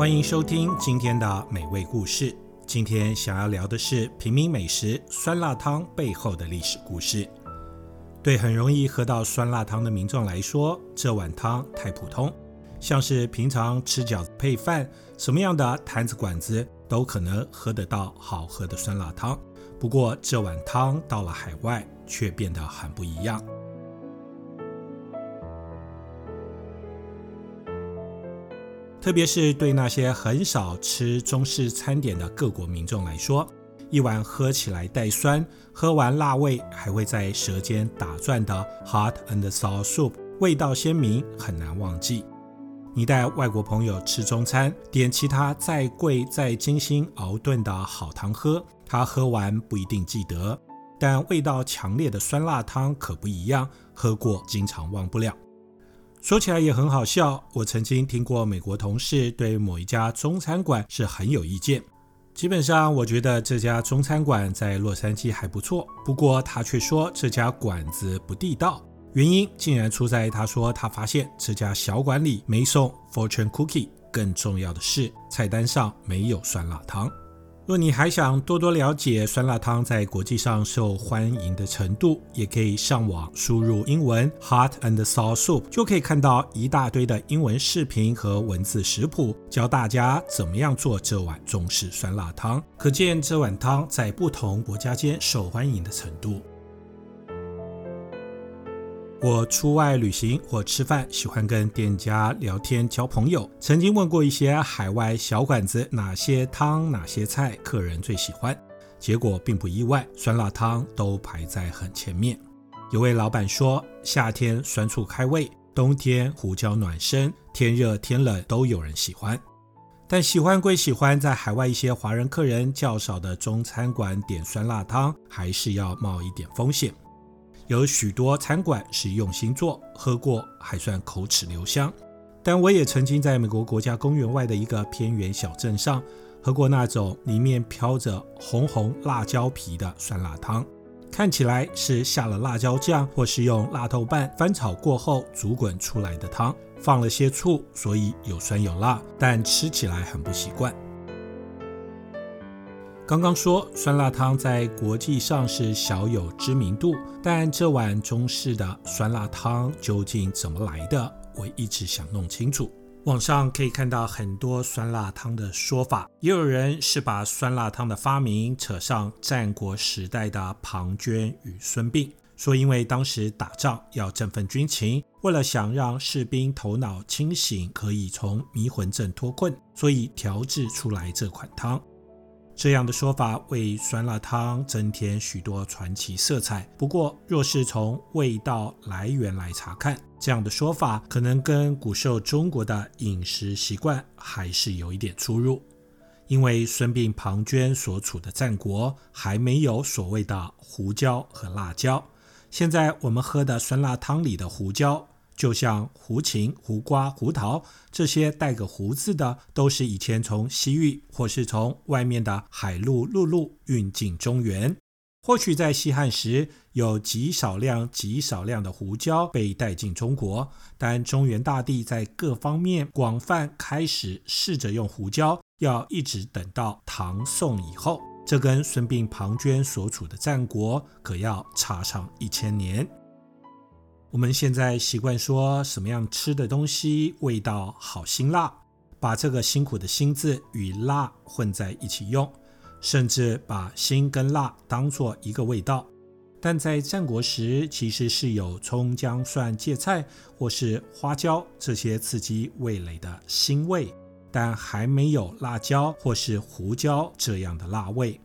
欢迎收听今天的美味故事。今天想要聊的是平民美食酸辣汤背后的历史故事。对很容易喝到酸辣汤的民众来说，这碗汤太普通，像是平常吃饺子配饭，什么样的摊子馆子都可能喝得到好喝的酸辣汤。不过这碗汤到了海外，却变得很不一样。特别是对那些很少吃中式餐点的各国民众来说，一碗喝起来带酸、喝完辣味还会在舌尖打转的 hot and sour soup，味道鲜明，很难忘记。你带外国朋友吃中餐，点其他再贵再精心熬炖的好汤喝，他喝完不一定记得，但味道强烈的酸辣汤可不一样，喝过经常忘不了。说起来也很好笑，我曾经听过美国同事对某一家中餐馆是很有意见。基本上，我觉得这家中餐馆在洛杉矶还不错，不过他却说这家馆子不地道。原因竟然出在他说他发现这家小馆里没送 Fortune Cookie，更重要的是菜单上没有酸辣汤。若你还想多多了解酸辣汤在国际上受欢迎的程度，也可以上网输入英文 “hot and sour soup”，就可以看到一大堆的英文视频和文字食谱，教大家怎么样做这碗中式酸辣汤。可见这碗汤在不同国家间受欢迎的程度。我出外旅行或吃饭，喜欢跟店家聊天交朋友。曾经问过一些海外小馆子，哪些汤、哪些菜客人最喜欢，结果并不意外，酸辣汤都排在很前面。有位老板说，夏天酸醋开胃，冬天胡椒暖身，天热天冷都有人喜欢。但喜欢归喜欢，在海外一些华人客人较少的中餐馆点酸辣汤，还是要冒一点风险。有许多餐馆是用心做，喝过还算口齿留香。但我也曾经在美国国家公园外的一个偏远小镇上喝过那种里面飘着红红辣椒皮的酸辣汤，看起来是下了辣椒酱或是用辣豆瓣翻炒过后煮滚出来的汤，放了些醋，所以有酸有辣，但吃起来很不习惯。刚刚说酸辣汤在国际上是小有知名度，但这碗中式的酸辣汤究竟怎么来的？我一直想弄清楚。网上可以看到很多酸辣汤的说法，也有人是把酸辣汤的发明扯上战国时代的庞涓与孙膑，说因为当时打仗要振奋军情，为了想让士兵头脑清醒，可以从迷魂阵脱困，所以调制出来这款汤。这样的说法为酸辣汤增添许多传奇色彩。不过，若是从味道来源来查看，这样的说法可能跟古时候中国的饮食习惯还是有一点出入。因为孙膑、庞涓所处的战国还没有所谓的胡椒和辣椒。现在我们喝的酸辣汤里的胡椒，就像胡芹、胡瓜、胡桃这些带个“胡”字的，都是以前从西域或是从外面的海陆陆路运进中原。或许在西汉时有极少量、极少量的胡椒被带进中国，但中原大地在各方面广泛开始试着用胡椒，要一直等到唐宋以后，这跟孙膑、庞涓所处的战国可要差上一千年。我们现在习惯说什么样吃的东西味道好辛辣，把这个辛苦的辛字与辣混在一起用，甚至把辛跟辣当作一个味道。但在战国时，其实是有葱姜蒜芥菜或是花椒这些刺激味蕾的辛味，但还没有辣椒或是胡椒这样的辣味。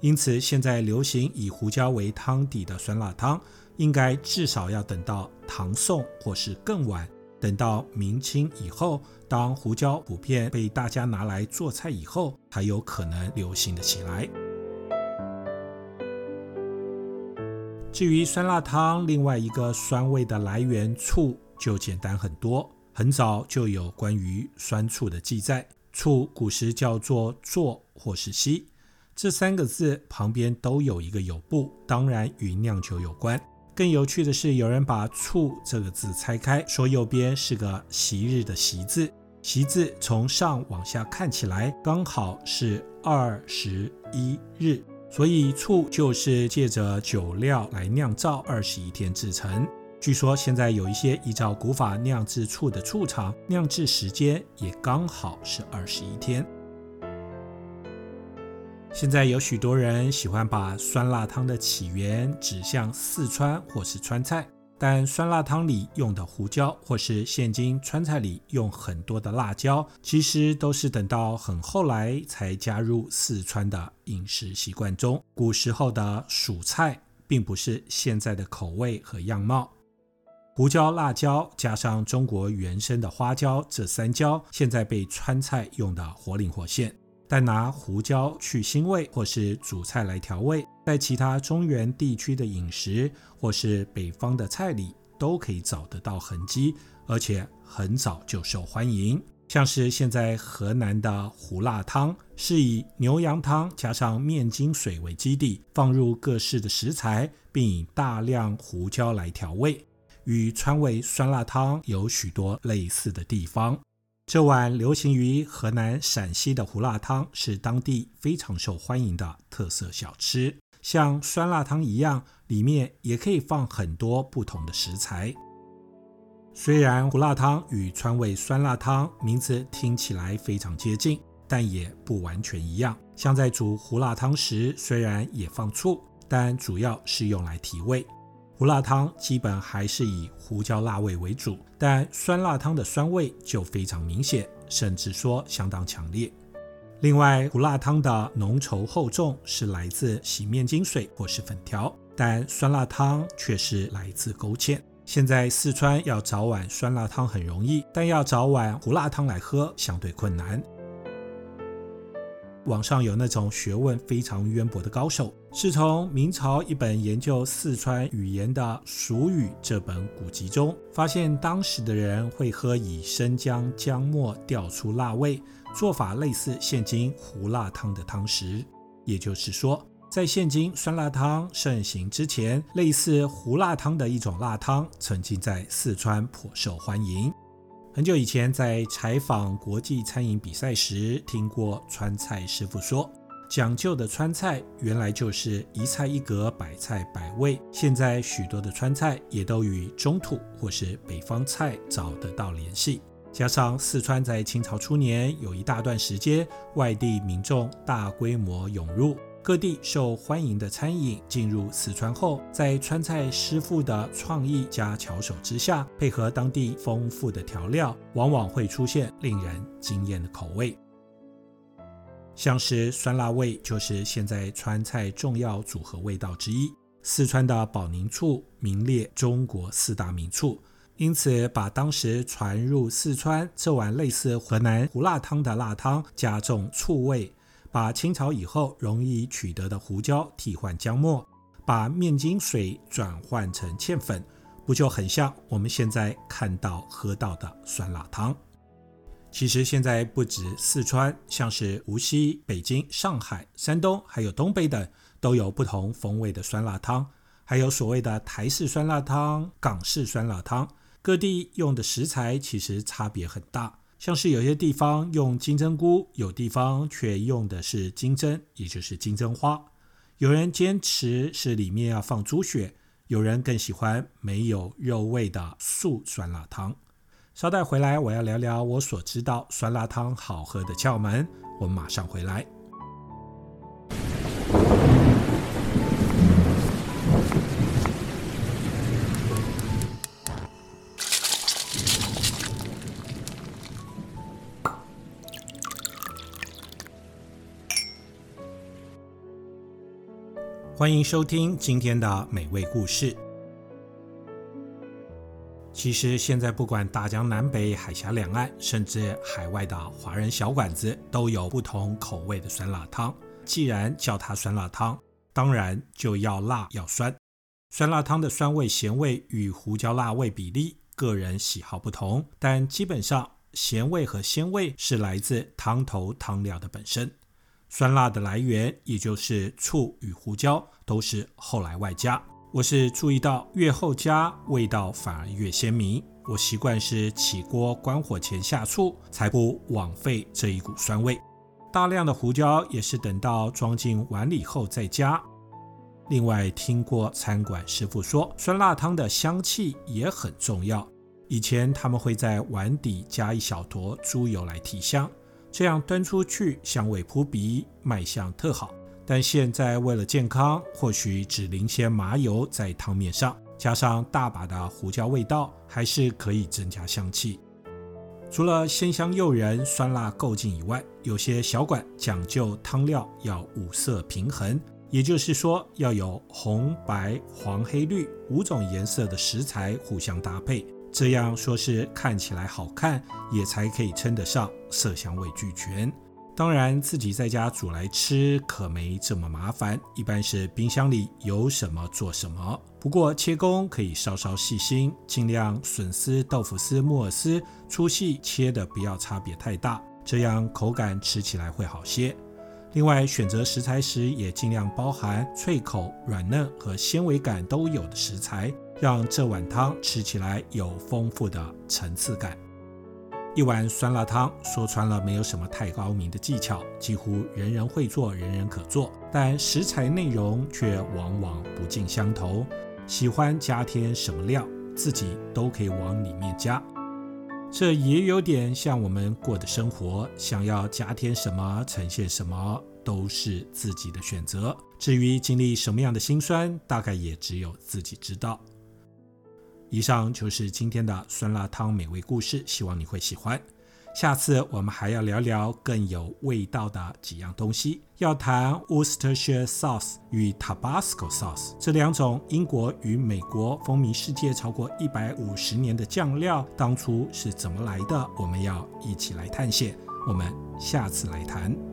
因此，现在流行以胡椒为汤底的酸辣汤。应该至少要等到唐宋或是更晚，等到明清以后，当胡椒普遍被大家拿来做菜以后，才有可能流行的起来。至于酸辣汤，另外一个酸味的来源醋就简单很多，很早就有关于酸醋的记载。醋古时叫做做或是稀，这三个字旁边都有一个酉部，当然与酿酒有关。更有趣的是，有人把“醋”这个字拆开，说右边是个“昔日”的“昔”字，习字从上往下看起来刚好是二十一日，所以醋就是借着酒料来酿造二十一天制成。据说现在有一些依照古法酿制醋的醋厂，酿制时间也刚好是二十一天。现在有许多人喜欢把酸辣汤的起源指向四川或是川菜。但酸辣汤里用的胡椒，或是现今川菜里用很多的辣椒，其实都是等到很后来才加入四川的饮食习惯中。古时候的蜀菜并不是现在的口味和样貌。胡椒、辣椒加上中国原生的花椒，这三椒现在被川菜用得活灵活现。但拿胡椒去腥味，或是煮菜来调味，在其他中原地区的饮食或是北方的菜里都可以找得到痕迹，而且很早就受欢迎。像是现在河南的胡辣汤，是以牛羊汤加上面筋水为基底，放入各式的食材，并以大量胡椒来调味，与川味酸辣汤有许多类似的地方。这碗流行于河南、陕西的胡辣汤是当地非常受欢迎的特色小吃，像酸辣汤一样，里面也可以放很多不同的食材。虽然胡辣汤与川味酸辣汤名字听起来非常接近，但也不完全一样。像在煮胡辣汤时，虽然也放醋，但主要是用来提味。胡辣汤基本还是以胡椒辣味为主，但酸辣汤的酸味就非常明显，甚至说相当强烈。另外，胡辣汤的浓稠厚重是来自洗面筋水或是粉条，但酸辣汤却是来自勾芡。现在四川要找碗酸辣汤很容易，但要找碗胡辣汤来喝相对困难。网上有那种学问非常渊博的高手，是从明朝一本研究四川语言的《蜀语》这本古籍中，发现当时的人会喝以生姜、姜末调出辣味，做法类似现今胡辣汤的汤食。也就是说，在现今酸辣汤盛行之前，类似胡辣汤的一种辣汤，曾经在四川颇受欢迎。很久以前，在采访国际餐饮比赛时，听过川菜师傅说，讲究的川菜原来就是一菜一格，百菜百味。现在许多的川菜也都与中土或是北方菜找得到联系。加上四川在清朝初年有一大段时间，外地民众大规模涌入。各地受欢迎的餐饮进入四川后，在川菜师傅的创意加巧手之下，配合当地丰富的调料，往往会出现令人惊艳的口味。像是酸辣味，就是现在川菜重要组合味道之一。四川的保宁醋名列中国四大名醋，因此把当时传入四川这碗类似河南胡辣汤的辣汤加重醋味。把清朝以后容易取得的胡椒替换姜末，把面筋水转换成芡粉，不就很像我们现在看到喝到的酸辣汤？其实现在不止四川，像是无锡、北京、上海、山东，还有东北等，都有不同风味的酸辣汤，还有所谓的台式酸辣汤、港式酸辣汤，各地用的食材其实差别很大。像是有些地方用金针菇，有地方却用的是金针，也就是金针花。有人坚持是里面要放猪血，有人更喜欢没有肉味的素酸辣汤。稍待回来，我要聊聊我所知道酸辣汤好喝的窍门。我们马上回来。欢迎收听今天的美味故事。其实现在不管大江南北、海峡两岸，甚至海外的华人小馆子，都有不同口味的酸辣汤。既然叫它酸辣汤，当然就要辣要酸。酸辣汤的酸味、咸味与胡椒辣味比例，个人喜好不同，但基本上咸味和鲜味是来自汤头汤料的本身。酸辣的来源，也就是醋与胡椒，都是后来外加。我是注意到越后加，味道反而越鲜明。我习惯是起锅关火前下醋，才不枉费这一股酸味。大量的胡椒也是等到装进碗里后再加。另外，听过餐馆师傅说，酸辣汤的香气也很重要。以前他们会在碗底加一小坨猪油来提香，这样端出去香味扑鼻，卖相特好。但现在为了健康，或许只淋些麻油在汤面上，加上大把的胡椒味道，还是可以增加香气。除了鲜香诱人、酸辣够劲以外，有些小馆讲究汤料要五色平衡。也就是说，要有红、白、黄、黑、绿五种颜色的食材互相搭配，这样说是看起来好看，也才可以称得上色香味俱全。当然，自己在家煮来吃可没这么麻烦，一般是冰箱里有什么做什么。不过切工可以稍稍细心，尽量笋丝、豆腐丝、木耳丝粗细切的不要差别太大，这样口感吃起来会好些。另外，选择食材时也尽量包含脆口、软嫩和纤维感都有的食材，让这碗汤吃起来有丰富的层次感。一碗酸辣汤说穿了没有什么太高明的技巧，几乎人人会做，人人可做，但食材内容却往往不尽相同。喜欢加添什么料，自己都可以往里面加。这也有点像我们过的生活，想要加添什么，呈现什么，都是自己的选择。至于经历什么样的辛酸，大概也只有自己知道。以上就是今天的酸辣汤美味故事，希望你会喜欢。下次我们还要聊聊更有味道的几样东西，要谈 Worcestershire Sauce 与 Tabasco Sauce 这两种英国与美国风靡世界超过一百五十年的酱料，当初是怎么来的？我们要一起来探险。我们下次来谈。